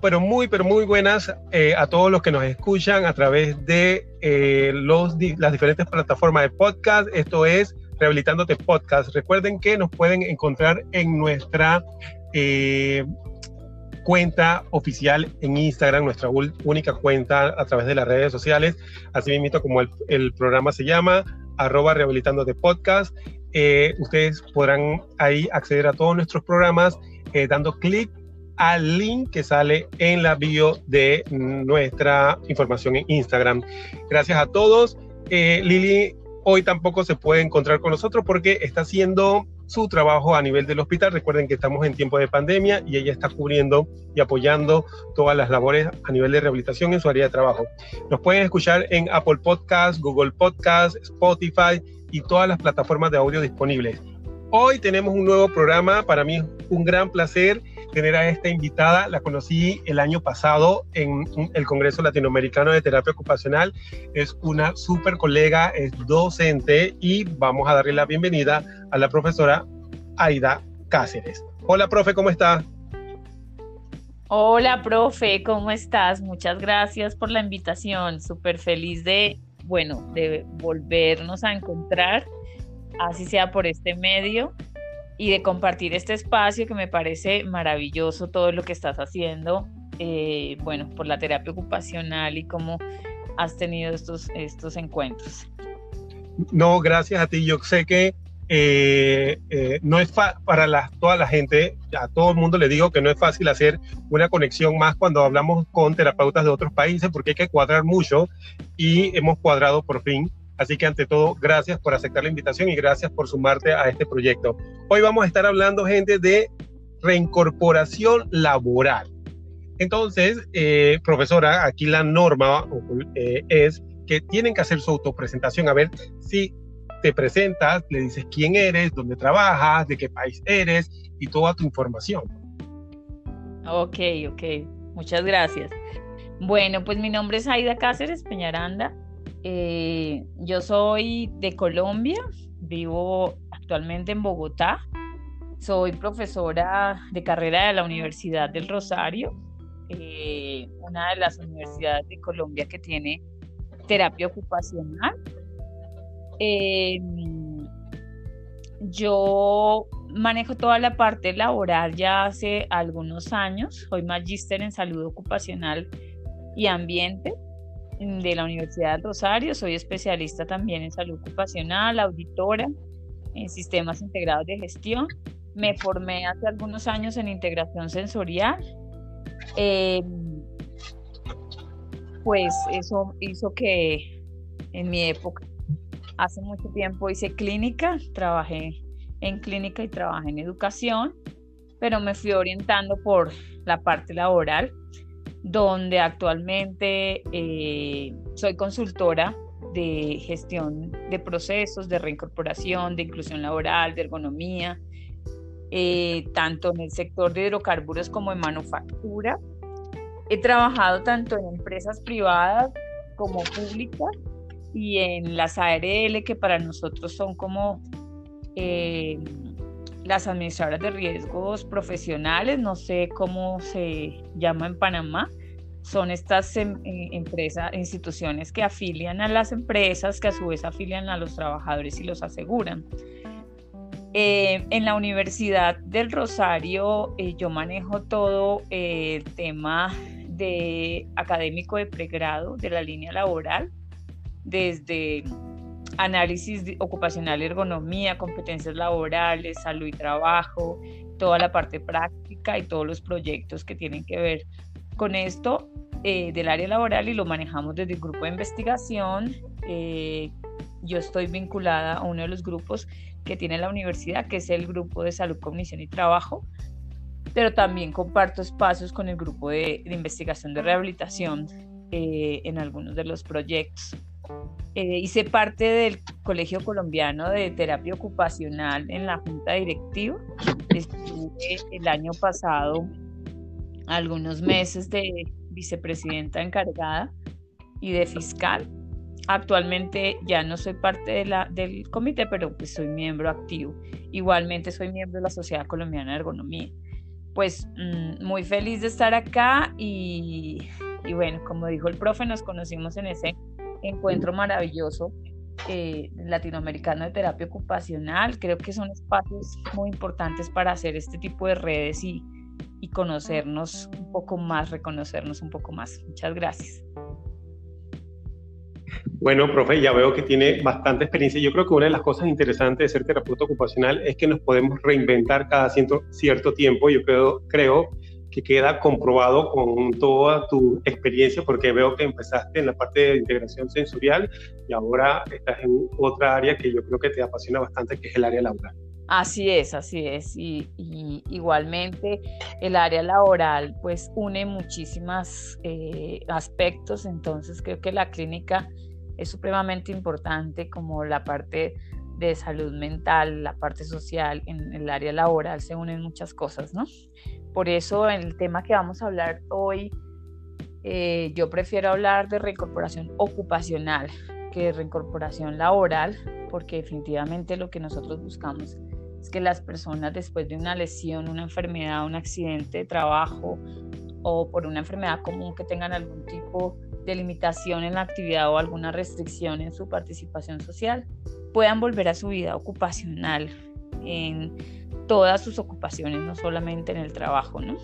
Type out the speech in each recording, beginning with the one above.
pero muy, pero muy buenas eh, a todos los que nos escuchan a través de eh, los, las diferentes plataformas de podcast. Esto es Rehabilitándote Podcast. Recuerden que nos pueden encontrar en nuestra eh, cuenta oficial en Instagram, nuestra única cuenta a través de las redes sociales, así mismo como el, el programa se llama, arroba Rehabilitándote Podcast. ustedes podrán ahí acceder a todos nuestros programas dando clic al link que sale en la bio de nuestra información en Instagram. Gracias a todos. Eh, Lili hoy tampoco se puede encontrar con nosotros porque está haciendo su trabajo a nivel del hospital. Recuerden que estamos en tiempo de pandemia y ella está cubriendo y apoyando todas las labores a nivel de rehabilitación en su área de trabajo. Nos pueden escuchar en Apple Podcast, Google Podcast, Spotify y todas las plataformas de audio disponibles. Hoy tenemos un nuevo programa, para mí es un gran placer tener a esta invitada. La conocí el año pasado en el Congreso Latinoamericano de Terapia Ocupacional. Es una súper colega, es docente y vamos a darle la bienvenida a la profesora Aida Cáceres. Hola, profe, ¿cómo está? Hola, profe, ¿cómo estás? Muchas gracias por la invitación. Súper feliz de, bueno, de volvernos a encontrar, así sea por este medio y de compartir este espacio que me parece maravilloso todo lo que estás haciendo, eh, bueno, por la terapia ocupacional y cómo has tenido estos, estos encuentros. No, gracias a ti. Yo sé que eh, eh, no es para la, toda la gente, a todo el mundo le digo que no es fácil hacer una conexión más cuando hablamos con terapeutas de otros países porque hay que cuadrar mucho y hemos cuadrado por fin Así que ante todo, gracias por aceptar la invitación y gracias por sumarte a este proyecto. Hoy vamos a estar hablando, gente, de reincorporación laboral. Entonces, eh, profesora, aquí la norma eh, es que tienen que hacer su autopresentación, a ver si te presentas, le dices quién eres, dónde trabajas, de qué país eres y toda tu información. Ok, ok, muchas gracias. Bueno, pues mi nombre es Aida Cáceres Peñaranda, eh, yo soy de Colombia, vivo actualmente en Bogotá, soy profesora de carrera de la Universidad del Rosario, eh, una de las universidades de Colombia que tiene terapia ocupacional. Eh, yo manejo toda la parte laboral ya hace algunos años, soy magíster en salud ocupacional y ambiente de la Universidad del Rosario, soy especialista también en salud ocupacional, auditora en sistemas integrados de gestión. Me formé hace algunos años en integración sensorial. Em, pues eso hizo que en mi época, hace mucho tiempo hice clínica, trabajé en clínica y trabajé en educación, pero me fui orientando por la parte laboral donde actualmente eh, soy consultora de gestión de procesos, de reincorporación, de inclusión laboral, de ergonomía, eh, tanto en el sector de hidrocarburos como en manufactura. He trabajado tanto en empresas privadas como públicas y en las ARL, que para nosotros son como eh, las administradoras de riesgos profesionales, no sé cómo se llama en Panamá, son estas em, eh, empresas, instituciones que afilian a las empresas, que a su vez afilian a los trabajadores y los aseguran. Eh, en la Universidad del Rosario eh, yo manejo todo el tema de académico de pregrado de la línea laboral, desde análisis ocupacional, ergonomía, competencias laborales, salud y trabajo, toda la parte práctica y todos los proyectos que tienen que ver con esto eh, del área laboral y lo manejamos desde el grupo de investigación. Eh, yo estoy vinculada a uno de los grupos que tiene la universidad, que es el grupo de salud, cognición y trabajo, pero también comparto espacios con el grupo de, investigación de rehabilitación eh, en algunos de los proyectos. Hice parte del Colegio Colombiano de Terapia Ocupacional en la Junta Directiva. Estuve el año pasado algunos meses de vicepresidenta encargada y de fiscal. Actualmente ya no soy parte del comité, pero pues soy miembro activo. Igualmente soy miembro de la Sociedad Colombiana de Ergonomía. pues mm, muy feliz de estar acá y, bueno, como dijo el profe, nos conocimos en ese encuentro maravilloso eh, latinoamericano de terapia ocupacional. Creo que son espacios muy importantes para hacer este tipo de redes y, y conocernos un poco más, reconocernos un poco más. Muchas gracias. Bueno, profe, ya veo que tiene bastante experiencia. Yo creo que una de las cosas interesantes de ser terapeuta ocupacional es que nos podemos reinventar cada cierto, tiempo. Yo creo, creo que queda comprobado con toda tu experiencia, porque veo que empezaste en la parte de integración sensorial y ahora estás en otra área que yo creo que te apasiona bastante, que es el área laboral. Así es, así es. Y, igualmente el área laboral pues une muchísimos eh, aspectos, entonces creo que la clínica es supremamente importante como la parte de salud mental, la parte social, en el área laboral se unen muchas cosas, ¿no? Por eso en el tema que vamos a hablar hoy, eh, yo prefiero hablar de reincorporación ocupacional que de reincorporación laboral, porque definitivamente lo que nosotros buscamos que las personas después de una lesión, una enfermedad, un accidente de trabajo o por una enfermedad común que tengan algún tipo de limitación en la actividad o alguna restricción en su participación social, puedan volver a su vida ocupacional en todas sus ocupaciones, no solamente en el trabajo, ¿no?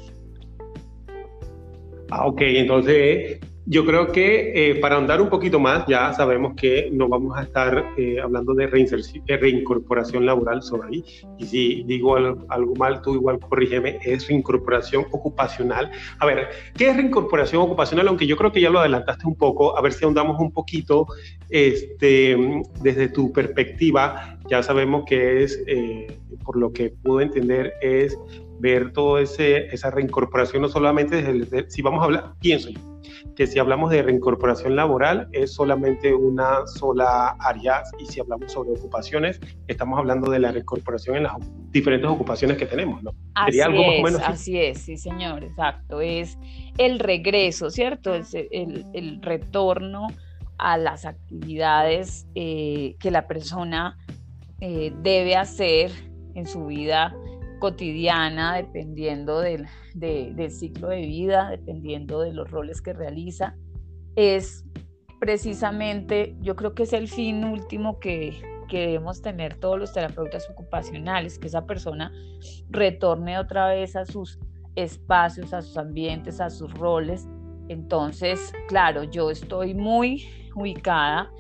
Ah, ok, entonces yo creo que eh, para andar un poquito más, ya sabemos que no vamos a estar eh, hablando de, reincorporación laboral sobre ahí. Y si digo algo, mal, tú igual corrígeme, es reincorporación ocupacional. A ver, ¿qué es reincorporación ocupacional? Aunque yo creo que ya lo adelantaste un poco, a ver si ahondamos un poquito este, desde tu perspectiva. Ya sabemos que es, eh, por lo que pude entender, es ver toda esa reincorporación, no solamente desde, si vamos a hablar, pienso yo, que si hablamos de reincorporación laboral es solamente una sola área y si hablamos sobre ocupaciones, estamos hablando de la reincorporación en las diferentes ocupaciones que tenemos, ¿no? Así algo es, menos así es, sí señor, exacto, es el regreso, ¿cierto? Es el, el retorno a las actividades eh, que la persona eh, debe hacer en su vida cotidiana, dependiendo del, del ciclo de vida, dependiendo de los roles que realiza, es precisamente, yo creo que es el fin último que, que debemos tener todos los terapeutas ocupacionales, que esa persona retorne otra vez a sus espacios, a sus ambientes, a sus roles. Entonces, claro, yo estoy muy ubicada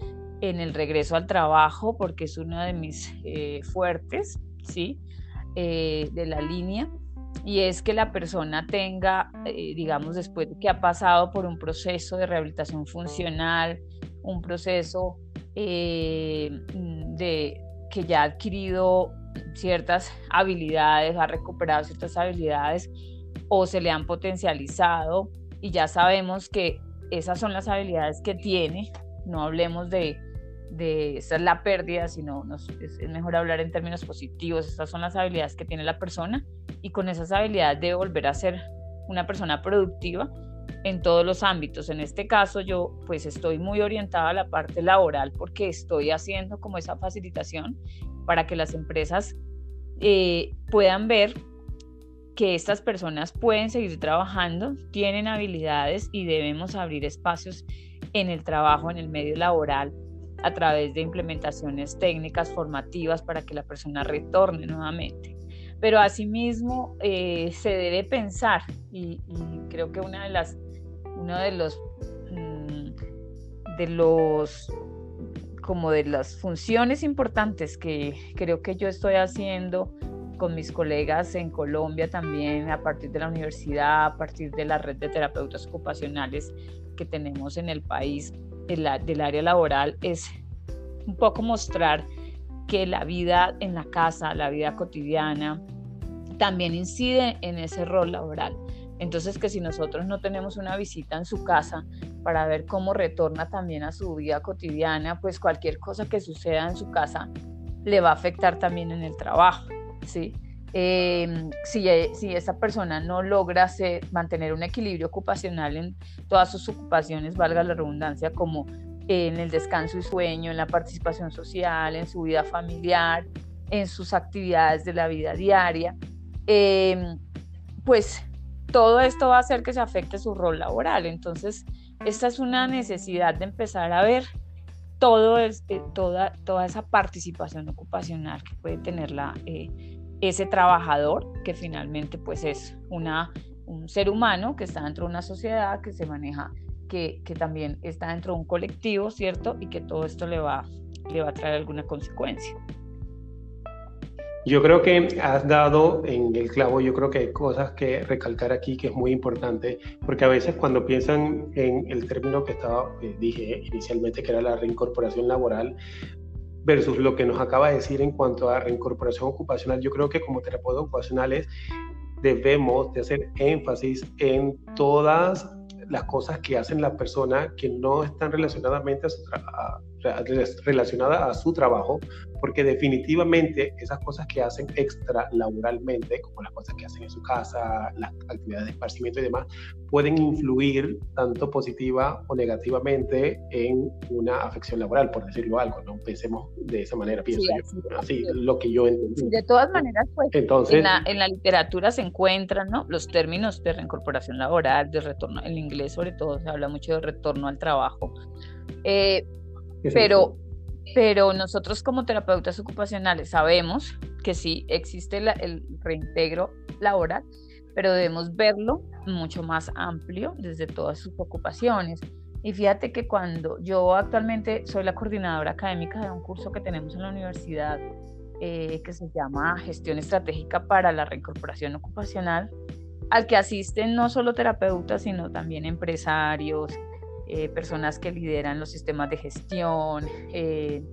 en el regreso al trabajo porque es uno de mis eh, fuertes, ¿sí? Eh, de la línea y es que la persona tenga, eh, digamos, después de que ha pasado por un proceso de rehabilitación funcional, un proceso eh, de que ya ha adquirido ciertas habilidades, ha recuperado ciertas habilidades o se le han potencializado y ya sabemos que esas son las habilidades que tiene, no hablemos de de esa es la pérdida, sino es, mejor hablar en términos positivos. Estas son las habilidades que tiene la persona y con esas habilidades debe volver a ser una persona productiva en todos los ámbitos. En este caso yo pues estoy muy orientada a la parte laboral porque estoy haciendo como esa facilitación para que las empresas eh, puedan ver que estas personas pueden seguir trabajando, tienen habilidades y debemos abrir espacios en el trabajo, en el medio laboral a través de implementaciones técnicas formativas para que la persona retorne nuevamente. Pero asimismo eh, se debe pensar, y, creo que una de las, uno de los, mm, de los, como de las funciones importantes que creo que yo estoy haciendo con mis colegas en Colombia también, a partir de la universidad, a partir de la red de terapeutas ocupacionales que tenemos en el país, del área laboral es un poco mostrar que la vida en la casa, la vida cotidiana, también incide en ese rol laboral. Entonces que si nosotros no tenemos una visita en su casa para ver cómo retorna también a su vida cotidiana, pues cualquier cosa que suceda en su casa le va a afectar también en el trabajo, ¿sí? Em, si, si, esa persona no logra mantener un equilibrio ocupacional en todas sus ocupaciones, valga la redundancia, como en el descanso y sueño, en la participación social, en su vida familiar, en sus actividades de la vida diaria, em, pues todo esto va a hacer que se afecte su rol laboral. Entonces, esta es una necesidad de empezar a ver todo este, toda, toda esa participación ocupacional que puede tener la, eh, ese trabajador, que finalmente pues es una, un ser humano que está dentro de una sociedad, que se maneja, que, que también está dentro de un colectivo, ¿cierto? Y que todo esto le va, le va a traer alguna consecuencia. Yo creo que has dado en el clavo, yo creo que hay cosas que recalcar aquí que es muy importante, porque a veces cuando piensan en el término que estaba, eh, dije inicialmente que era la reincorporación laboral, versus lo que nos acaba de decir en cuanto a reincorporación ocupacional, yo creo que como terapeutas ocupacionales debemos de hacer énfasis en todas las cosas que hacen las personas que no están relacionadamente a su, relacionada a su trabajo, porque definitivamente esas cosas que hacen extra laboralmente, como las cosas que hacen en su casa, las actividades de esparcimiento y demás, pueden influir tanto positiva o negativamente en una afección laboral, por decirlo algo, ¿no? Pensemos de esa manera, pienso yo, así, lo que yo entendí. de todas maneras, pues, Entonces, en, la, en la literatura se encuentran, ¿no? Los términos de reincorporación laboral, de retorno, en inglés sobre todo se habla mucho de retorno al trabajo. Eh, pero, pero nosotros como terapeutas ocupacionales sabemos que sí existe el reintegro laboral, pero debemos verlo mucho más amplio desde todas sus ocupaciones. Y fíjate que cuando yo actualmente soy la coordinadora académica de un curso que tenemos en la universidad eh, que se llama Gestión Estratégica para la Reincorporación Ocupacional, al que asisten no solo terapeutas, sino también empresarios, eh, personas que lideran los sistemas de gestión, eh,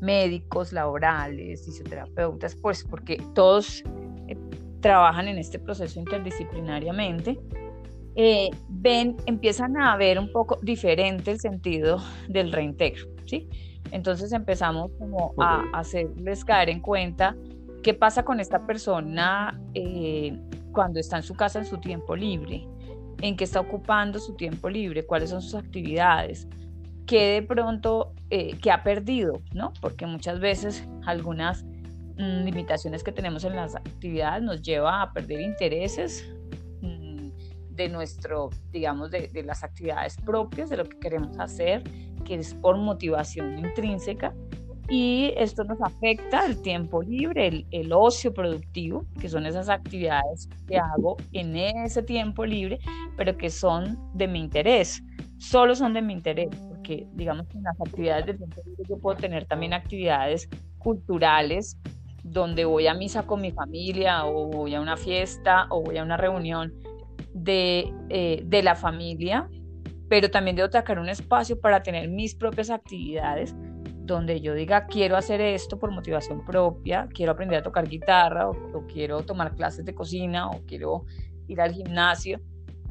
médicos laborales, fisioterapeutas, pues porque todos eh, trabajan en este proceso interdisciplinariamente, ven, empiezan a ver un poco diferente el sentido del reintegro, ¿sí? Entonces empezamos como a hacerles caer en cuenta qué pasa con esta persona cuando está en su casa en su tiempo libre, en qué está ocupando su tiempo libre, cuáles son sus actividades, qué de pronto, eh, qué ha perdido, ¿no? Porque muchas veces algunas mm, limitaciones que tenemos en las actividades nos lleva a perder intereses mm, de nuestro, digamos, de, las actividades propias, de lo que queremos hacer, que es por motivación intrínseca, y esto nos afecta el tiempo libre, el, ocio productivo, que son esas actividades que hago en ese tiempo libre, pero que son de mi interés, solo son de mi interés, porque digamos que en las actividades del tiempo libre yo puedo tener también actividades culturales, donde voy a misa con mi familia o voy a una fiesta o voy a una reunión de, eh, de la familia, pero también debo sacar un espacio para tener mis propias actividades donde yo diga quiero hacer esto por motivación propia, quiero aprender a tocar guitarra o, quiero tomar clases de cocina o quiero ir al gimnasio.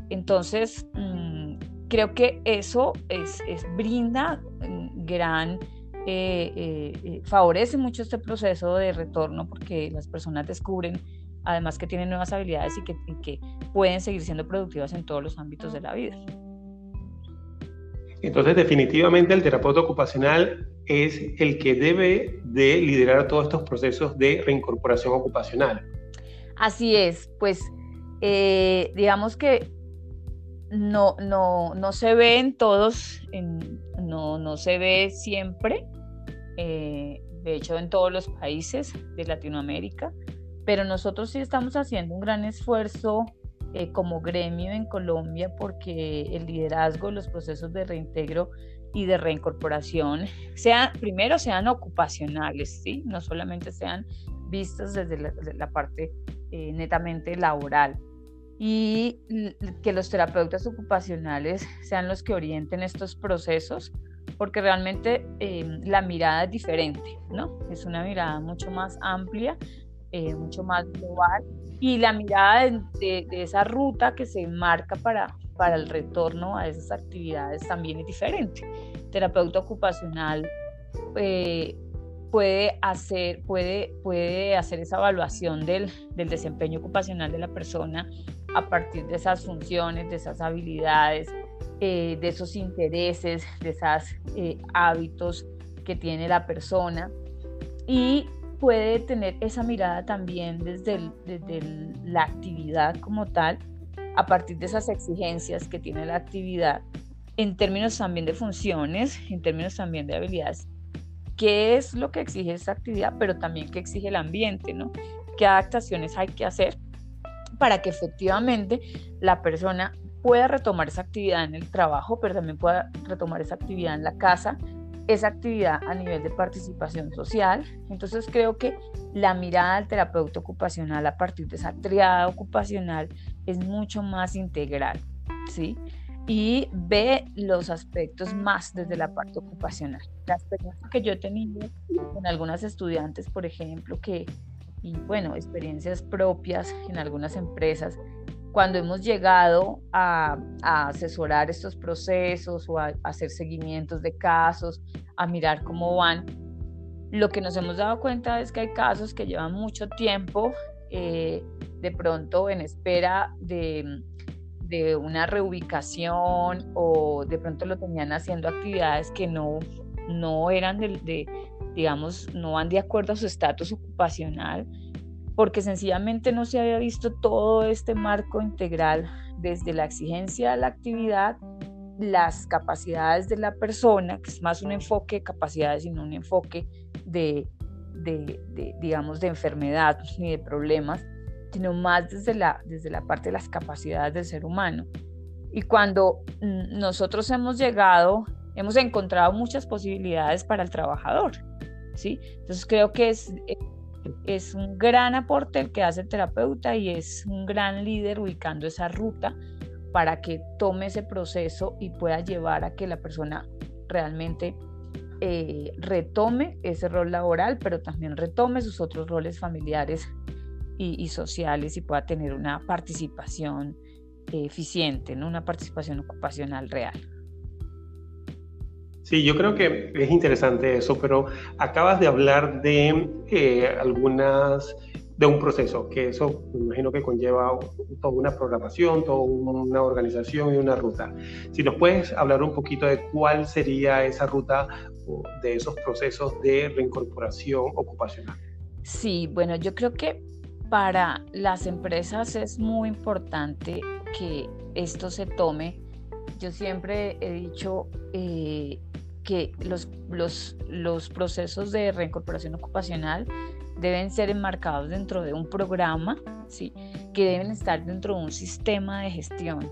Entonces, mm, creo que eso es, brinda mm, gran, eh, eh, eh, favorece mucho este proceso de retorno porque las personas descubren además que tienen nuevas habilidades y que, y que pueden seguir siendo productivas en todos los ámbitos de la vida. Entonces, definitivamente el terapeuta ocupacional es el que debe de liderar todos estos procesos de reincorporación ocupacional. Así es, pues eh, digamos que no, no, no se ve en todos, no, no se ve siempre, eh, de hecho en todos los países de Latinoamérica, pero nosotros sí estamos haciendo un gran esfuerzo eh, como gremio en Colombia porque el liderazgo, los procesos de reintegro y de reincorporación sean, primero sean ocupacionales, ¿sí? no solamente sean vistos desde la, parte eh, netamente laboral y que los terapeutas ocupacionales sean los que orienten estos procesos porque realmente em, la mirada es diferente, ¿no? Es una mirada mucho más amplia, eh, mucho más global y la mirada de, esa ruta que se marca para, para el retorno a esas actividades también es diferente. terapeuta ocupacional eh, puede, hacer, puede, puede hacer esa evaluación del, del, desempeño ocupacional de la persona a partir de esas funciones, de esas habilidades, eh, de esos intereses, de esos eh, hábitos que tiene la persona y puede tener esa mirada también desde, desde la actividad como tal, a partir de esas exigencias que tiene la actividad, en términos también de funciones, en términos también de habilidades. ¿Qué es lo que exige esta actividad, pero también qué exige el ambiente, ¿no? ¿Qué adaptaciones hay que hacer para que efectivamente la persona pueda retomar esa actividad en el trabajo, pero también pueda retomar esa actividad en la casa, esa actividad a nivel de participación social. Entonces creo que la mirada del terapeuta ocupacional a partir de esa triada ocupacional es mucho más integral, ¿sí? Y ve los aspectos más desde la parte ocupacional. La experiencia que yo he tenido con algunas estudiantes, por ejemplo, que, y bueno, experiencias propias en algunas empresas, cuando hemos llegado a, asesorar estos procesos o a, hacer seguimientos de casos, a mirar cómo van, lo que nos hemos dado cuenta es que hay casos que llevan mucho tiempo eh, de pronto en espera de, de, una reubicación o de pronto lo tenían haciendo actividades que no, no eran de, digamos, no van de acuerdo a su estatus ocupacional porque sencillamente no se había visto todo este marco integral desde la exigencia de la actividad, las capacidades de la persona, que es más un enfoque de capacidades y no un enfoque de, digamos, de enfermedad ni de problemas, sino más desde la, desde la parte de las capacidades del ser humano. Y cuando nosotros hemos llegado, hemos encontrado muchas posibilidades para el trabajador, ¿sí? Entonces creo que es es un gran aporte el que hace el terapeuta y es un gran líder ubicando esa ruta para que tome ese proceso y pueda llevar a que la persona realmente eh, retome ese rol laboral, pero también retome sus otros roles familiares y, sociales y pueda tener una participación eficiente, ¿no? una participación ocupacional real. Sí, yo creo que es interesante eso, pero acabas de hablar de eh, algunas, de un proceso, que eso me imagino que conlleva toda una programación, toda una organización y una ruta. Si nos puedes hablar un poquito de cuál sería esa ruta de esos procesos de reincorporación ocupacional. Sí, bueno, yo creo que para las empresas es muy importante que esto se tome. Yo siempre he dicho, eh, que los, los, los procesos de reincorporación ocupacional deben ser enmarcados dentro de un programa, ¿sí? que deben estar dentro de un sistema de gestión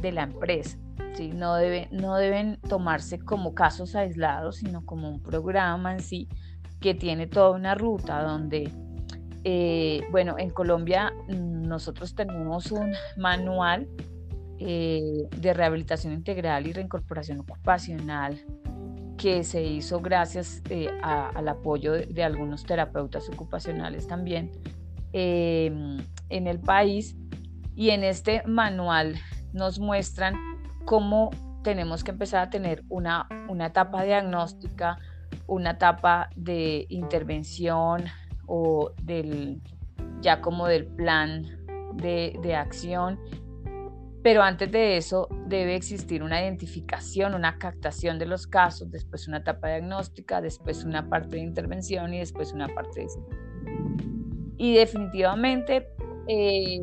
de la empresa. ¿sí? No, debe, no deben tomarse como casos aislados, sino como un programa en sí que tiene toda una ruta donde, eh, bueno, en Colombia nosotros tenemos un manual eh, de rehabilitación integral y reincorporación ocupacional que se hizo gracias eh, al apoyo de, algunos terapeutas ocupacionales también em, en el país. Y en este manual nos muestran cómo tenemos que empezar a tener una, una etapa diagnóstica, una etapa de intervención o del ya como del plan de, de acción pero antes de eso debe existir una identificación, una captación de los casos, después una etapa diagnóstica, después una parte de intervención y después una parte de... Y definitivamente eh,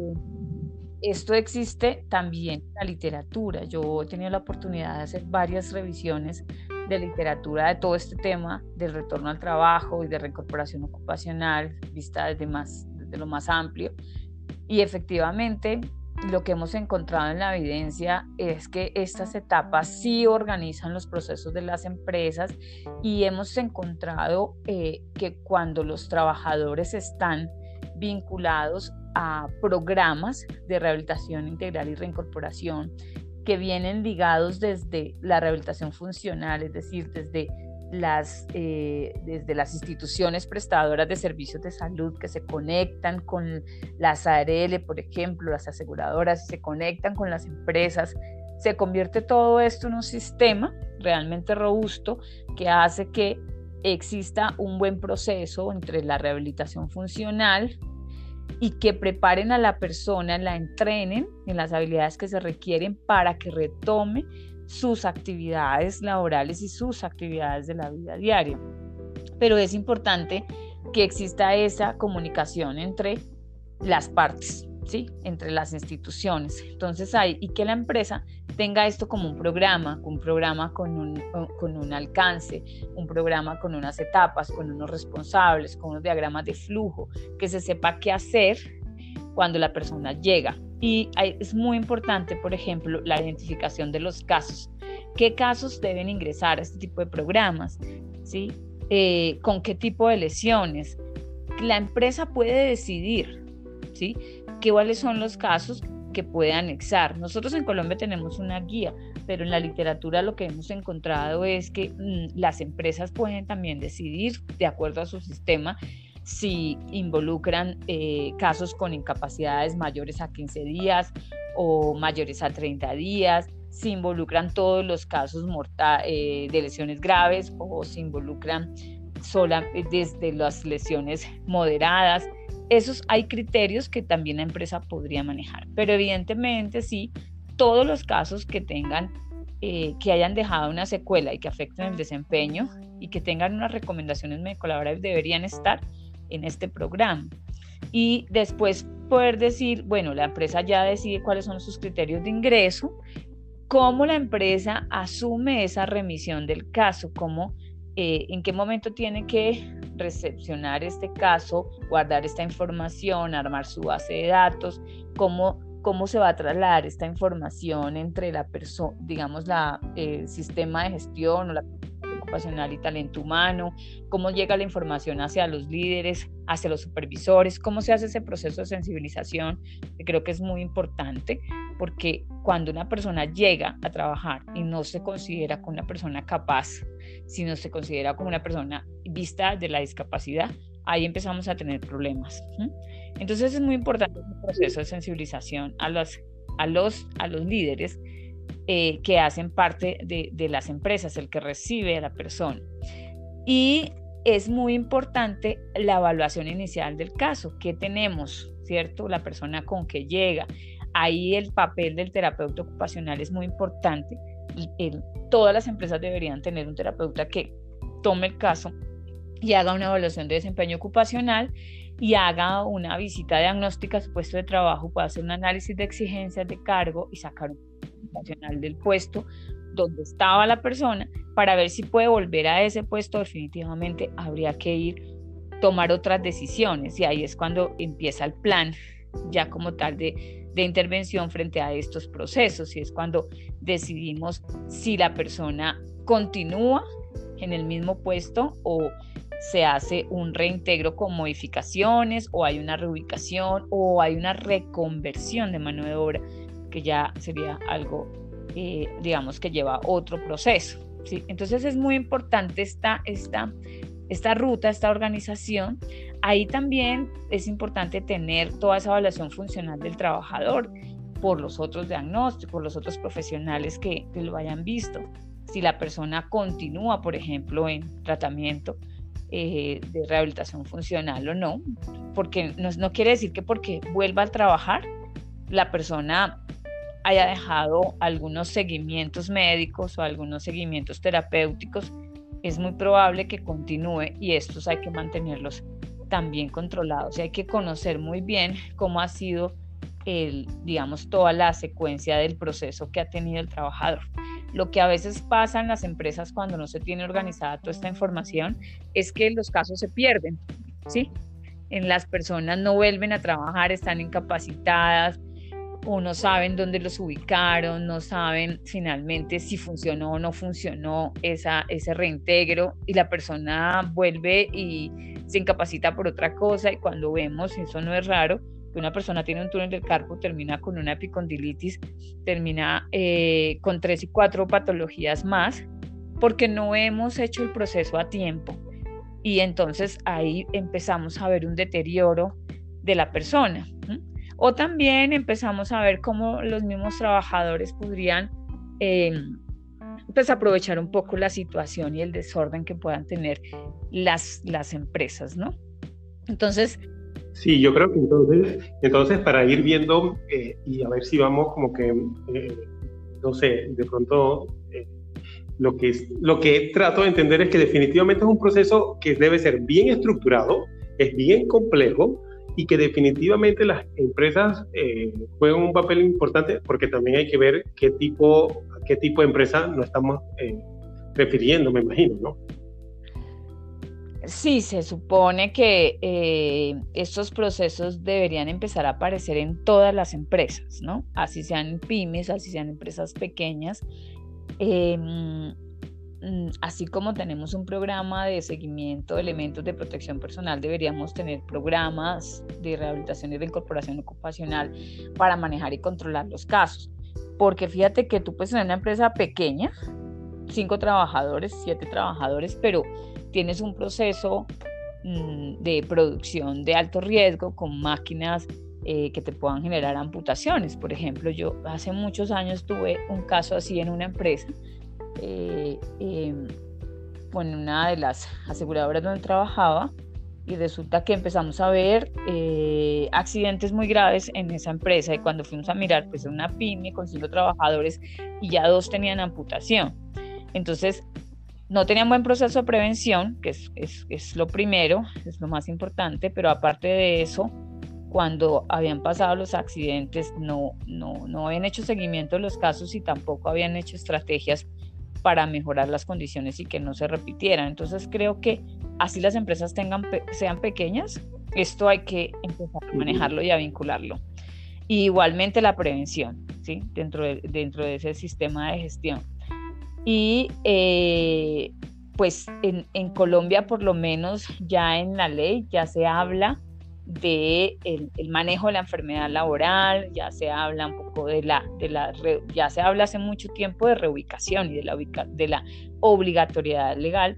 esto existe también en la literatura. Yo he tenido la oportunidad de hacer varias revisiones de literatura de todo este tema del retorno al trabajo y de reincorporación ocupacional, vista desde, más, desde lo más amplio. Y efectivamente lo que hemos encontrado en la evidencia es que estas etapas sí organizan los procesos de las empresas y hemos encontrado eh, que cuando los trabajadores están vinculados a programas de rehabilitación integral y reincorporación que vienen ligados desde la rehabilitación funcional, es decir, desde las, eh, desde las instituciones prestadoras de servicios de salud que se conectan con las ARL, por ejemplo, las aseguradoras, se conectan con las empresas, se convierte todo esto en un sistema realmente robusto que hace que exista un buen proceso entre la rehabilitación funcional y que preparen a la persona, la entrenen en las habilidades que se requieren para que retome sus actividades laborales y sus actividades de la vida diaria. Pero es importante que exista esa comunicación entre las partes, ¿sí? Entre las instituciones. Entonces hay, y que la empresa tenga esto como un programa, un programa con un, con un alcance, un programa con unas etapas, con unos responsables, con unos diagramas de flujo, que se sepa qué hacer cuando la persona llega. Y es muy importante, por ejemplo, la identificación de los casos. ¿Qué casos deben ingresar a este tipo de programas? ¿Sí? Eh, ¿Con qué tipo de lesiones? La empresa puede decidir, ¿sí? ¿Cuáles son los casos que puede anexar? Nosotros en Colombia tenemos una guía, pero en la literatura lo que hemos encontrado es que mm, las empresas pueden también decidir, de acuerdo a su sistema, si involucran eh, casos con incapacidades mayores a 15 días o mayores a 30 días, si involucran todos los casos eh, de lesiones graves o si involucran sola, desde las lesiones moderadas. Esos hay criterios que también la empresa podría manejar, pero evidentemente sí, todos los casos que tengan, eh, que hayan dejado una secuela y que afecten el desempeño y que tengan unas recomendaciones médico deberían estar en este programa. Y después poder decir, bueno, la empresa ya decide cuáles son sus criterios de ingreso, cómo la empresa asume esa remisión del caso, cómo, eh, en qué momento tiene que recepcionar este caso, guardar esta información, armar su base de datos, cómo, cómo se va a trasladar esta información entre la persona, digamos, la, el sistema de gestión o la y talento humano, cómo llega la información hacia los líderes, hacia los supervisores, cómo se hace ese proceso de sensibilización, creo que es muy importante, porque cuando una persona llega a trabajar y no se considera como una persona capaz, sino se considera como una persona vista de la discapacidad, ahí empezamos a tener problemas. Entonces es muy importante el proceso de sensibilización a los, a los, a los líderes eh, que hacen parte de, las empresas, el que recibe a la persona. Y es muy importante la evaluación inicial del caso, qué tenemos, ¿cierto? La persona con que llega. Ahí el papel del terapeuta ocupacional es muy importante. todas las empresas deberían tener un terapeuta que tome el caso y haga una evaluación de desempeño ocupacional y haga una visita diagnóstica a su puesto de trabajo, pueda hacer un análisis de exigencias de cargo y sacar un nacional del puesto donde estaba la persona para ver si puede volver a ese puesto definitivamente habría que ir tomar otras decisiones. Y ahí es cuando empieza el plan ya como tal de, de intervención frente a estos procesos. Y es cuando decidimos si la persona continúa en el mismo puesto o se hace un reintegro con modificaciones o hay una reubicación o hay una reconversión de mano de obra que ya sería algo, eh, digamos, que lleva otro proceso. ¿sí? Entonces es muy importante esta, esta, esta ruta, esta organización. Ahí también es importante tener toda esa evaluación funcional del trabajador por los otros diagnósticos, por los otros profesionales que, lo hayan visto. Si la persona continúa, por ejemplo, en tratamiento eh, de rehabilitación funcional o no, porque no, no quiere decir que porque vuelva a trabajar, la persona haya dejado algunos seguimientos médicos o algunos seguimientos terapéuticos, es muy probable que continúe y estos hay que mantenerlos también controlados y hay que conocer muy bien cómo ha sido el, digamos, toda la secuencia del proceso que ha tenido el trabajador. Lo que a veces pasa en las empresas cuando no se tiene organizada toda esta información es que los casos se pierden, ¿sí? En las personas no vuelven a trabajar, están incapacitadas, o no saben dónde los ubicaron, no saben finalmente si funcionó o no funcionó esa, ese reintegro y la persona vuelve y se incapacita por otra cosa y cuando vemos, eso no es raro, que una persona tiene un túnel del carpo, termina con una epicondilitis, termina eh, con tres y cuatro patologías más, porque no hemos hecho el proceso a tiempo. Y entonces ahí empezamos a ver un deterioro de la persona. O también empezamos a ver cómo los mismos trabajadores podrían em, pues aprovechar un poco la situación y el desorden que puedan tener las, las empresas, ¿no? Entonces... Sí, yo creo que entonces, entonces para ir viendo eh, y a ver si vamos como que, eh, no sé, de pronto eh, lo que, lo que trato de entender es que definitivamente es un proceso que debe ser bien estructurado, es bien complejo y que definitivamente las empresas eh, juegan un papel importante porque también hay que ver qué tipo, qué tipo de empresa nos estamos eh, refiriendo, me imagino, ¿no? Sí, se supone que eh, estos procesos deberían empezar a aparecer en todas las empresas, ¿no? Así sean pymes, así sean empresas pequeñas. Mm, así como tenemos un programa de seguimiento de elementos de protección personal, deberíamos tener programas de rehabilitación y reincorporación ocupacional para manejar y controlar los casos. Porque fíjate que tú puedes tener una empresa pequeña, cinco trabajadores, siete trabajadores, pero tienes un proceso mm, de producción de alto riesgo con máquinas eh, que te puedan generar amputaciones. Por ejemplo, yo hace muchos años tuve un caso así en una empresa, eh, em, con una de las aseguradoras donde trabajaba, y resulta que empezamos a ver eh, accidentes muy graves en esa empresa y cuando fuimos a mirar, pues una pyme con cinco trabajadores y ya dos tenían amputación. Entonces, no tenían buen proceso de prevención, que es, es, lo primero, es lo más importante, pero aparte de eso, cuando habían pasado los accidentes, no, no, no habían hecho seguimiento de los casos y tampoco habían hecho estrategias para mejorar las condiciones y que no se repitieran. Entonces creo que así las empresas tengan, sean pequeñas, esto hay que empezar a manejarlo y a vincularlo. igualmente la prevención, ¿sí? dentro, de, dentro de ese sistema de gestión. Y eh, pues en, Colombia por lo menos ya en la ley ya se habla de el, manejo de la enfermedad laboral, ya se habla un poco de la, de la ya se habla hace mucho tiempo de reubicación y de la, de la obligatoriedad legal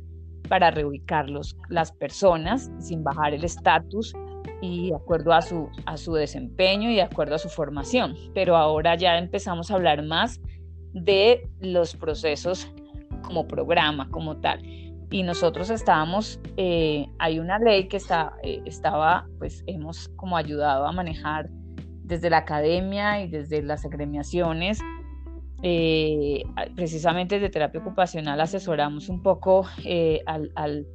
para reubicar las personas sin bajar el estatus y de acuerdo a su, a su desempeño y de acuerdo a su formación. Pero ahora ya empezamos a hablar más de los procesos como programa, como tal. Y nosotros estábamos, eh, hay una ley que está, eh, estaba, pues hemos como ayudado a manejar desde la academia y desde las agremiaciones. Eh, precisamente desde terapia ocupacional asesoramos un poco al, al,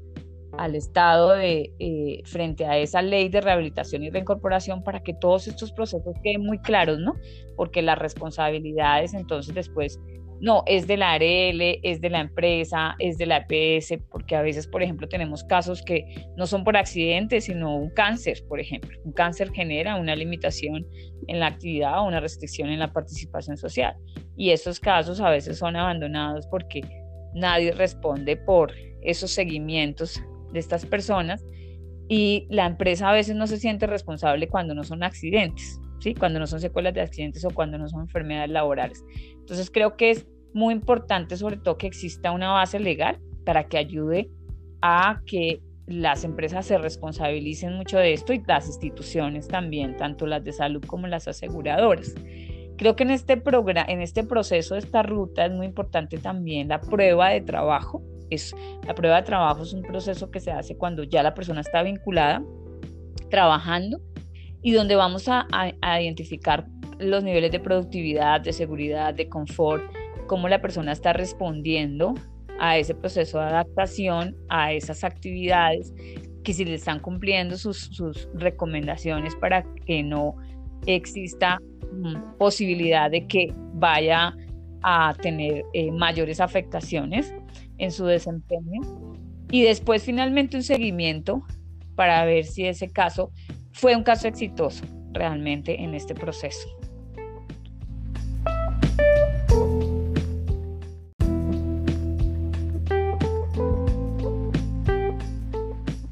al, Estado de, frente a esa ley de rehabilitación y reincorporación para que todos estos procesos queden muy claros, ¿no? Porque las responsabilidades entonces después no, es de la ARL, es de la empresa, es de la EPS, porque a veces, por ejemplo, tenemos casos que no son por accidente, sino un cáncer, por ejemplo. Un cáncer genera una limitación en la actividad o una restricción en la participación social. Y esos casos a veces son abandonados porque nadie responde por esos seguimientos estas personas y la empresa a veces no se siente responsable cuando no son accidentes. ¿sí? cuando no son secuelas de accidentes o cuando no son enfermedades laborales. Entonces creo que es muy importante sobre todo que exista una base legal para que ayude a que las empresas se responsabilicen mucho de esto y las instituciones también, tanto las de salud como las aseguradoras. Creo que en este, en este proceso esta ruta es muy importante también la prueba de trabajo. La prueba de trabajo es un proceso que se hace cuando ya la persona está vinculada, trabajando y donde vamos a, identificar los niveles de productividad, de seguridad, de confort, cómo la persona está respondiendo a ese proceso de adaptación, a esas actividades, que si le están cumpliendo sus, recomendaciones para que no exista mm, posibilidad de que vaya a tener eh, mayores afectaciones en su desempeño. Y después finalmente un seguimiento para ver si ese caso fue un caso exitoso realmente en este proceso.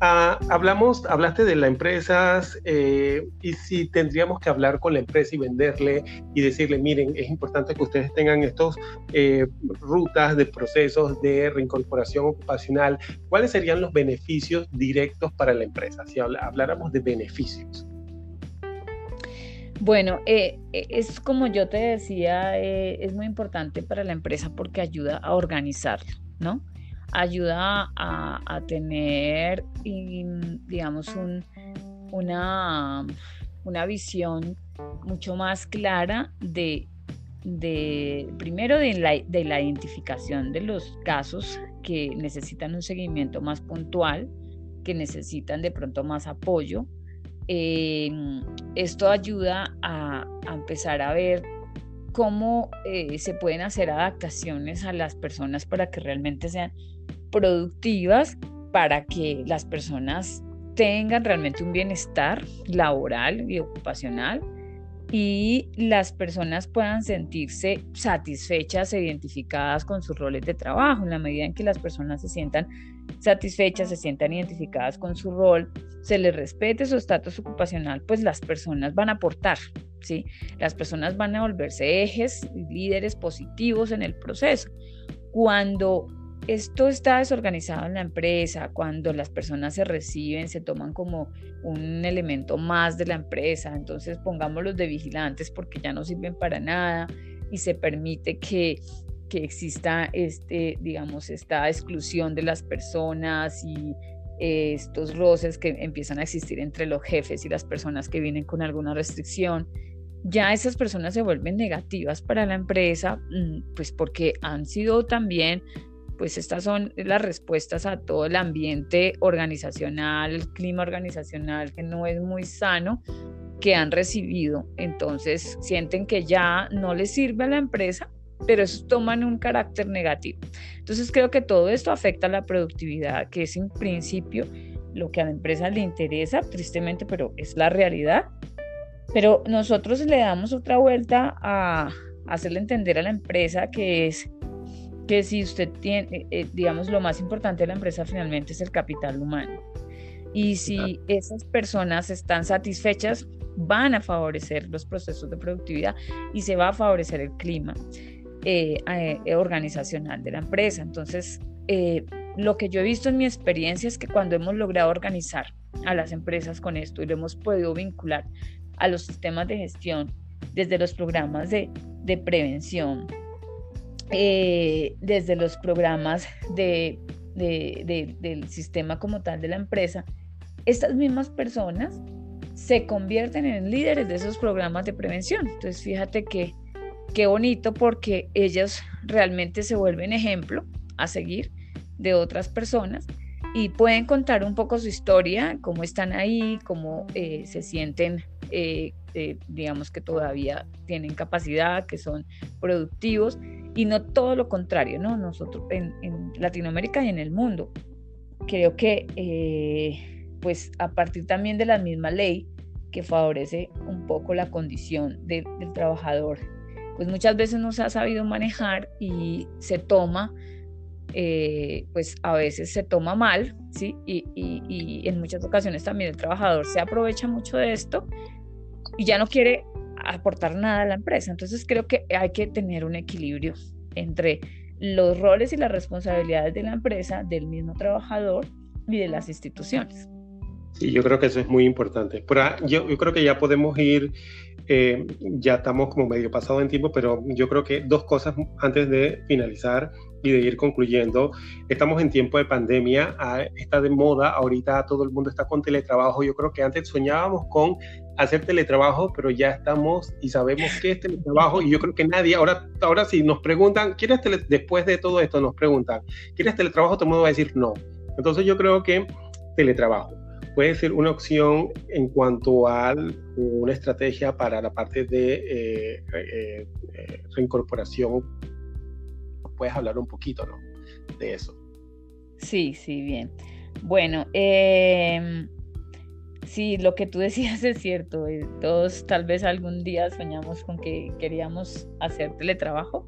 Ah, hablamos, hablaste de las empresas eh, y si tendríamos que hablar con la empresa y venderle y decirle, miren, es importante que ustedes tengan estos eh, rutas de procesos de reincorporación ocupacional, ¿cuáles serían los beneficios directos para la empresa? Si habláramos de beneficios. Bueno, eh, es como yo te decía, es muy importante para la empresa porque ayuda a organizarlo, ¿no? Ayuda a, tener, digamos, una, una visión mucho más clara de de primero de la, de la identificación de los casos que necesitan un seguimiento más puntual, que necesitan de pronto más apoyo. Eh, esto ayuda a, empezar a ver cómo eh, se pueden hacer adaptaciones a las personas para que realmente sean productivas, para que las personas tengan realmente un bienestar laboral y ocupacional y las personas puedan sentirse satisfechas e identificadas con sus roles de trabajo. En la medida en que las personas se sientan satisfechas, se sientan identificadas con su rol, se les respete su estatus ocupacional, pues las personas van a aportar, ¿sí? Las personas van a volverse ejes, líderes positivos en el proceso. Cuando esto está desorganizado en la empresa, cuando las personas se reciben, se toman como un elemento más de la empresa, entonces pongámoslos de vigilantes porque ya no sirven para nada y se permite que, que exista este, digamos, esta exclusión de las personas y eh, estos roces que empiezan a existir entre los jefes y las personas que vienen con alguna restricción. Ya esas personas se vuelven negativas para la empresa, mm, pues porque han sido también pues estas son las respuestas a todo el ambiente organizacional, el clima organizacional que no es muy sano que han recibido. Entonces sienten que ya no les sirve a la empresa, pero eso toman un carácter negativo. Entonces creo que todo esto afecta a la productividad, que es en principio lo que a la empresa le interesa, tristemente, pero es la realidad. Pero nosotros le damos otra vuelta a hacerle entender a la empresa que es que si usted tiene, eh, eh, digamos, lo más importante de la empresa finalmente es el capital humano. Y si esas personas están satisfechas, van a favorecer los procesos de productividad y se va a favorecer el clima eh, organizacional de la empresa. Entonces, lo que yo he visto en mi experiencia es que cuando hemos logrado organizar a las empresas con esto y lo hemos podido vincular a los sistemas de gestión, desde los programas de, de prevención, eh, desde los programas de, del sistema como tal de la empresa, estas mismas personas se convierten en líderes de esos programas de prevención. Entonces, fíjate que qué bonito porque ellos realmente se vuelven ejemplo a seguir de otras personas y pueden contar un poco su historia, cómo están ahí, cómo eh, se sienten, eh, digamos que todavía tienen capacidad, que son productivos y no todo lo contrario, ¿no? Nosotros en, Latinoamérica y en el mundo. Creo que, eh, pues a partir también de la misma ley que favorece un poco la condición del trabajador, pues muchas veces no se ha sabido manejar y se toma, eh, pues a veces se toma mal, ¿sí? Y, y en muchas ocasiones también el trabajador se aprovecha mucho de esto y ya no quiere aportar nada a la empresa. Entonces creo que hay que tener un equilibrio entre los roles y las responsabilidades de la empresa, del mismo trabajador y de las instituciones. Sí, yo creo que eso es muy importante. Pero yo, yo creo que ya podemos ir, eh, ya estamos como medio pasado en tiempo, pero yo creo que dos cosas antes de finalizar y de ir concluyendo. Estamos en tiempo de pandemia, está de moda, ahorita todo el mundo está con teletrabajo. Yo creo que antes soñábamos con hacer teletrabajo, pero ya estamos y sabemos qué es teletrabajo y yo creo que nadie, ahora, ahora si nos preguntan, ¿quieres después de todo esto nos preguntan, ¿quieres teletrabajo? Todo el mundo va a decir no. Entonces yo creo que teletrabajo puede ser una opción en cuanto a una estrategia para la parte de eh, eh, eh, reincorporación. Puedes hablar un poquito, ¿no? De eso. Sí, sí, bien. Bueno, eh, sí, lo que tú decías es cierto. Todos tal vez algún día soñamos con que queríamos hacer teletrabajo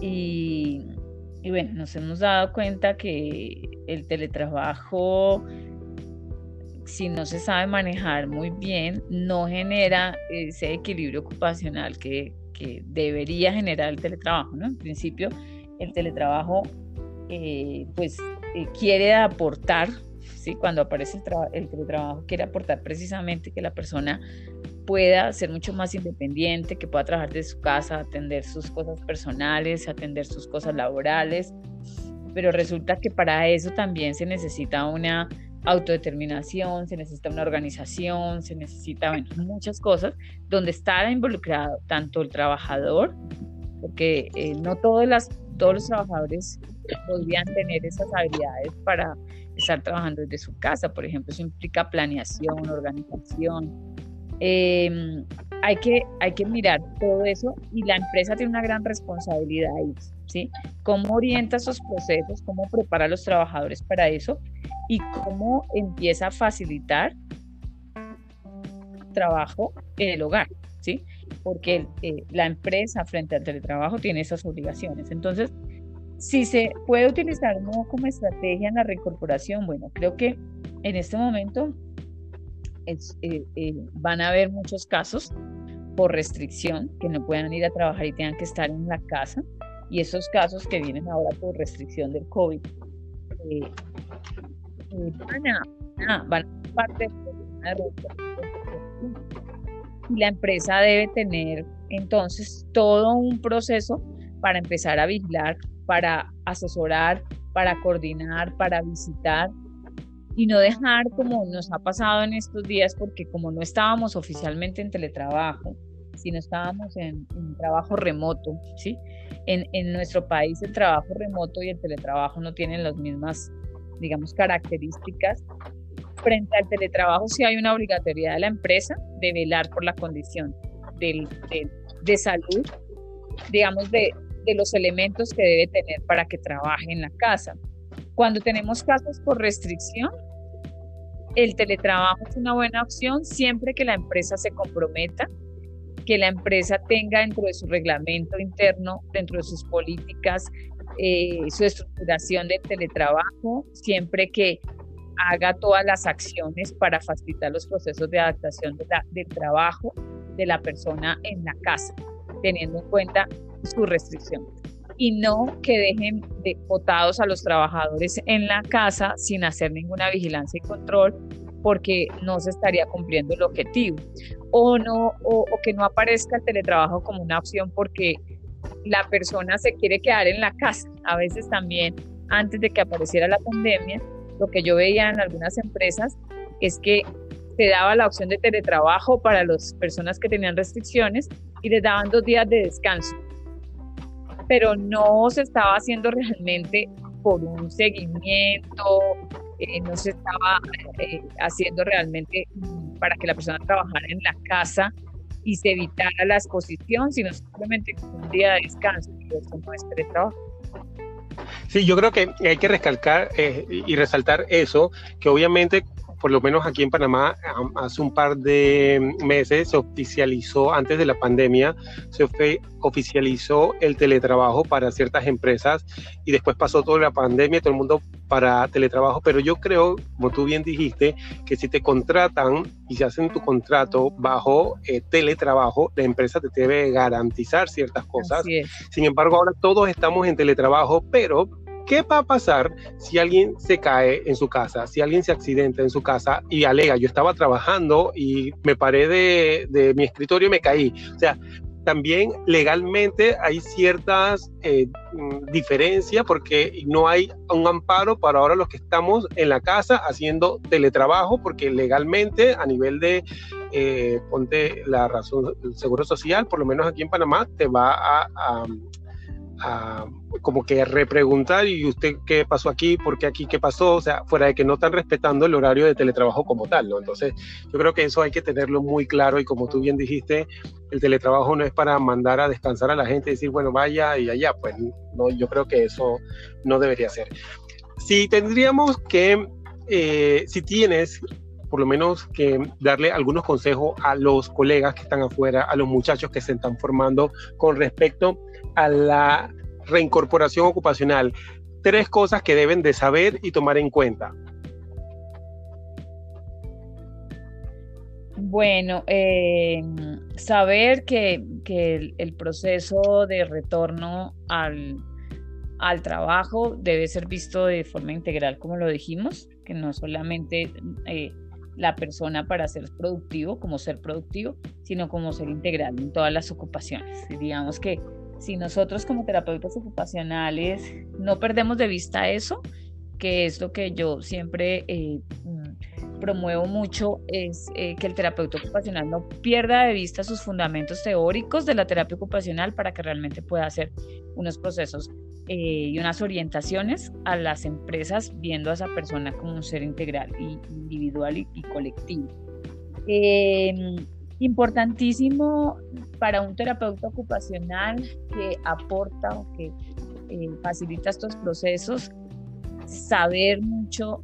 y, bueno, nos hemos dado cuenta que el teletrabajo, si no se sabe manejar muy bien, no genera ese equilibrio ocupacional que, debería generar el teletrabajo, ¿no? En principio, el teletrabajo eh, pues eh, quiere aportar cuando aparece el, teletrabajo, quiere aportar precisamente que la persona pueda ser mucho más independiente, que pueda trabajar de su casa, atender sus cosas personales, atender sus cosas laborales, pero resulta que para eso también se necesita una autodeterminación, se necesita una organización, se necesita muchas cosas donde está involucrado tanto el trabajador porque eh, no todas las, todos los trabajadores podrían tener esas habilidades para estar trabajando desde su casa. Por ejemplo, eso implica planeación, organización. Em, hay, que, hay que mirar todo eso y la empresa tiene una gran responsabilidad ahí, ¿sí? Cómo orienta esos procesos, cómo prepara a los trabajadores para eso y cómo empieza a facilitar trabajo en el hogar, ¿sí? Porque eh, la empresa frente al teletrabajo tiene esas obligaciones. Entonces, si se puede utilizar no como estrategia en la reincorporación, bueno, creo que en este momento eh, eh, van a haber muchos casos por restricción, que no puedan ir a trabajar y tengan que estar en la casa, y esos casos que vienen ahora por restricción del COVID, eh, van, a, van a parte y la empresa debe tener entonces todo un proceso para empezar a vigilar para asesorar, para coordinar, para visitar y no dejar como nos ha pasado en estos días, porque como no estábamos oficialmente en teletrabajo, sino estábamos en, trabajo remoto, ¿sí? En, en, nuestro país el trabajo remoto y el teletrabajo no tienen las mismas, digamos, características. Frente al teletrabajo sí hay una obligatoriedad de la empresa de velar por la condición de, de salud, digamos, de, de los elementos que debe tener para que trabaje en la casa. Cuando tenemos casos por restricción, el teletrabajo es una buena opción siempre que la empresa se comprometa, que la empresa tenga dentro de su reglamento interno, dentro de sus políticas, eh, su estructuración de teletrabajo, siempre que haga todas las acciones para facilitar los procesos de adaptación del trabajo de la persona en la casa, teniendo en cuenta su restricción. Y no que dejen de votados a los trabajadores en la casa sin hacer ninguna vigilancia y control porque no se estaría cumpliendo el objetivo. O no o, que no aparezca el teletrabajo como una opción porque la persona se quiere quedar en la casa. A veces también antes de que apareciera la pandemia lo que yo veía en algunas empresas es que se daba la opción de teletrabajo para las personas que tenían restricciones y les daban dos días de descanso. Pero no se estaba haciendo realmente por un seguimiento, eh, no se estaba eh, haciendo realmente para que la persona trabajara en la casa y se evitara la exposición, sino simplemente un día de descanso, y eso no es teletrabajo. Sí, yo creo que hay que recalcar eh, y resaltar eso, que obviamente por lo menos aquí en Panamá, hace un par de meses se oficializó, antes de la pandemia, se oficializó el teletrabajo para ciertas empresas y después pasó toda la pandemia, todo el mundo para teletrabajo, pero yo creo, como tú bien dijiste, que si te contratan y se hacen tu contrato bajo eh, teletrabajo, la empresa te debe garantizar ciertas cosas. Sin embargo, ahora todos estamos en teletrabajo, pero ¿Qué va a pasar si alguien se cae en su casa, si alguien se accidenta en su casa y alega, yo estaba trabajando y me paré de, mi escritorio y me caí? O sea, también legalmente hay ciertas eh, mm, diferencias porque no hay un amparo para ahora los que estamos en la casa haciendo teletrabajo porque legalmente a nivel de eh, ponte la razón del seguro social por lo menos aquí en Panamá te va a como que repreguntar y usted qué pasó aquí, por qué aquí, qué pasó, o sea, fuera de que no están respetando el horario de teletrabajo como tal, ¿no? Entonces, yo creo que eso hay que tenerlo muy claro y como tú bien dijiste, el teletrabajo no es para mandar a descansar a la gente y decir, bueno, vaya y allá, pues no, yo creo que eso no debería ser. Si tendríamos que, eh, si tienes por lo menos que darle algunos consejos a los colegas que están afuera, a los muchachos que se están formando con respecto a la reincorporación ocupacional, tres cosas que deben de saber y tomar en cuenta. Bueno, eh, saber que, el, proceso de retorno al, trabajo debe ser visto de forma integral, como lo dijimos, que no solamente eh, la persona para ser productivo, como ser productivo, sino como ser integral en todas las ocupaciones. Digamos que si nosotros como terapeutas ocupacionales no perdemos de vista eso, que es lo que yo siempre eh, mm, promuevo mucho es eh, que el terapeuta ocupacional no pierda de vista sus fundamentos teóricos de la terapia ocupacional para que realmente pueda hacer unos procesos eh, y unas orientaciones a las empresas viendo a esa persona como un ser integral y individual y, colectivo. Em, importantísimo para un terapeuta ocupacional que aporta o que eh, facilita estos procesos, saber mucho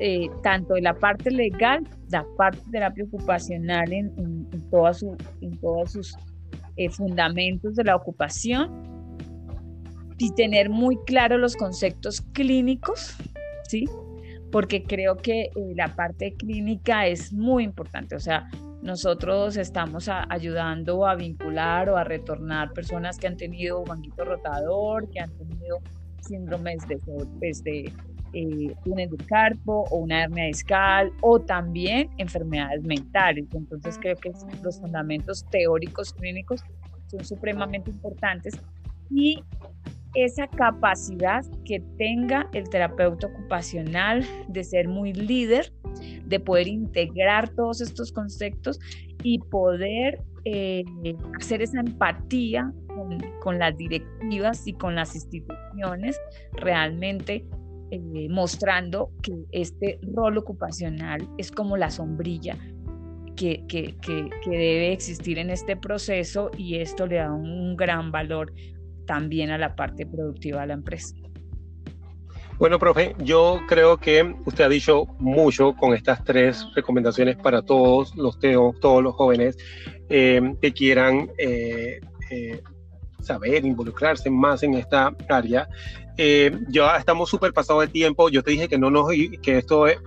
eh, tanto de la parte legal, la parte terapia ocupacional en, en, todas sus eh, fundamentos de la ocupación y tener muy claro los conceptos clínicos, ¿sí? Porque creo que la parte clínica es muy importante, o sea, nosotros estamos ayudando a vincular o a retornar personas que han tenido banquito rotador, que han tenido síndromes de, pues, de eh, del o una hernia discal o también enfermedades mentales. Entonces creo que los fundamentos teóricos clínicos son supremamente importantes y esa capacidad que tenga el terapeuta ocupacional de ser muy líder, de poder integrar todos estos conceptos y poder eh, hacer esa empatía con, las directivas y con las instituciones, realmente eh, mostrando que este rol ocupacional es como la sombrilla que, que, que, debe existir en este proceso y esto le da un gran valor también a la parte productiva de la empresa. Bueno, profe, yo creo que usted ha dicho mucho con estas tres recomendaciones para todos los teos, todos los jóvenes eh, que quieran eh, eh, saber, involucrarse más en esta área. ya estamos súper pasados de tiempo. Yo te dije que no nos, que esto es,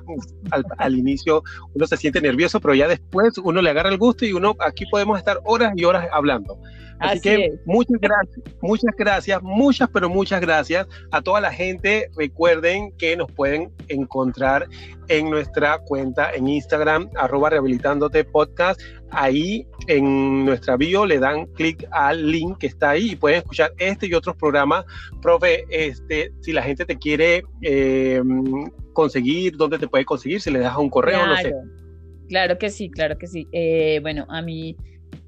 al, al, inicio uno se siente nervioso, pero ya después uno le agarra el gusto y uno aquí podemos estar horas y horas hablando. Así, que muchas gracias, muchas gracias, muchas, pero muchas gracias a toda la gente. Recuerden que nos pueden encontrar en nuestra cuenta en Instagram, arroba rehabilitándote podcast. Ahí en nuestra bio le dan clic al link que está ahí y pueden escuchar este y otros programas. Profe, este, si la gente te quiere eh, conseguir, ¿dónde te puede conseguir? Si le das un correo, no sé. Claro que sí, claro que sí. Eh, bueno, a mí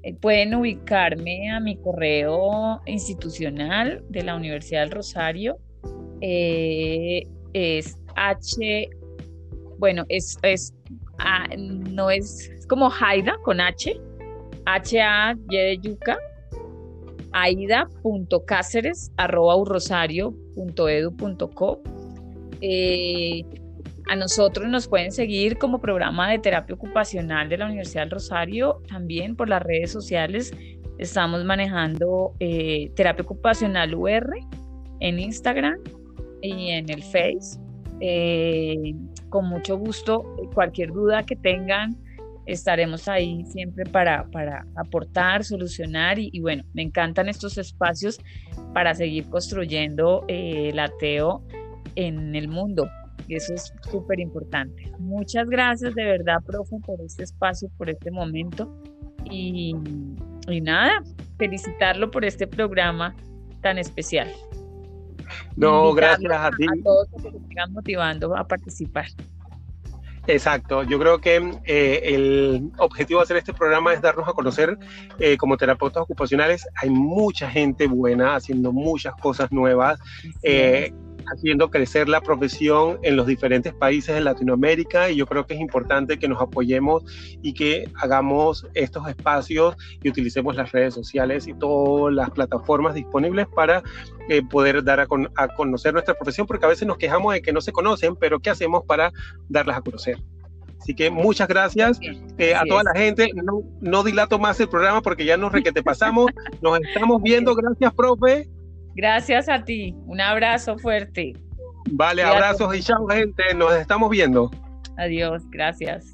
eh, pueden ubicarme a mi correo institucional de la Universidad del Rosario. Eh, es H, bueno, es, es no es, como Haida con H, H-A-Y de Yuca, aida.cáceres arroba urrosario.edu.co. Eh, a nosotros nos pueden seguir como programa de terapia ocupacional de la Universidad del Rosario, también por las redes sociales. Estamos manejando eh, terapia ocupacional UR en Instagram y en el Face. Eh, con mucho gusto, cualquier duda que tengan, estaremos ahí siempre para, para aportar, solucionar y, bueno, me encantan estos espacios para seguir construyendo eh, el ateo en el mundo. Y eso es súper importante. Muchas gracias de verdad, profe, por este espacio, por este momento. Y, y nada, felicitarlo por este programa tan especial. No, gracias a, ti. A todos los que sigan motivando a participar. Exacto, yo creo que eh, el objetivo de hacer este programa es darnos a conocer eh, como terapeutas ocupacionales. Hay mucha gente buena haciendo muchas cosas nuevas. Eh, haciendo crecer la profesión en los diferentes países de Latinoamérica y yo creo que es importante que nos apoyemos y que hagamos estos espacios y utilicemos las redes sociales y todas las plataformas disponibles para eh, poder dar a, conocer nuestra profesión, porque a veces nos quejamos de que no se conocen, pero ¿qué hacemos para darlas a conocer? Así que muchas gracias eh, a toda la gente. No, no, dilato más el programa porque ya nos requete pasamos. Nos estamos viendo. Gracias, profe. Gracias a ti. Un abrazo fuerte. Vale, abrazos y chao, gente. Nos estamos viendo. Adiós, gracias.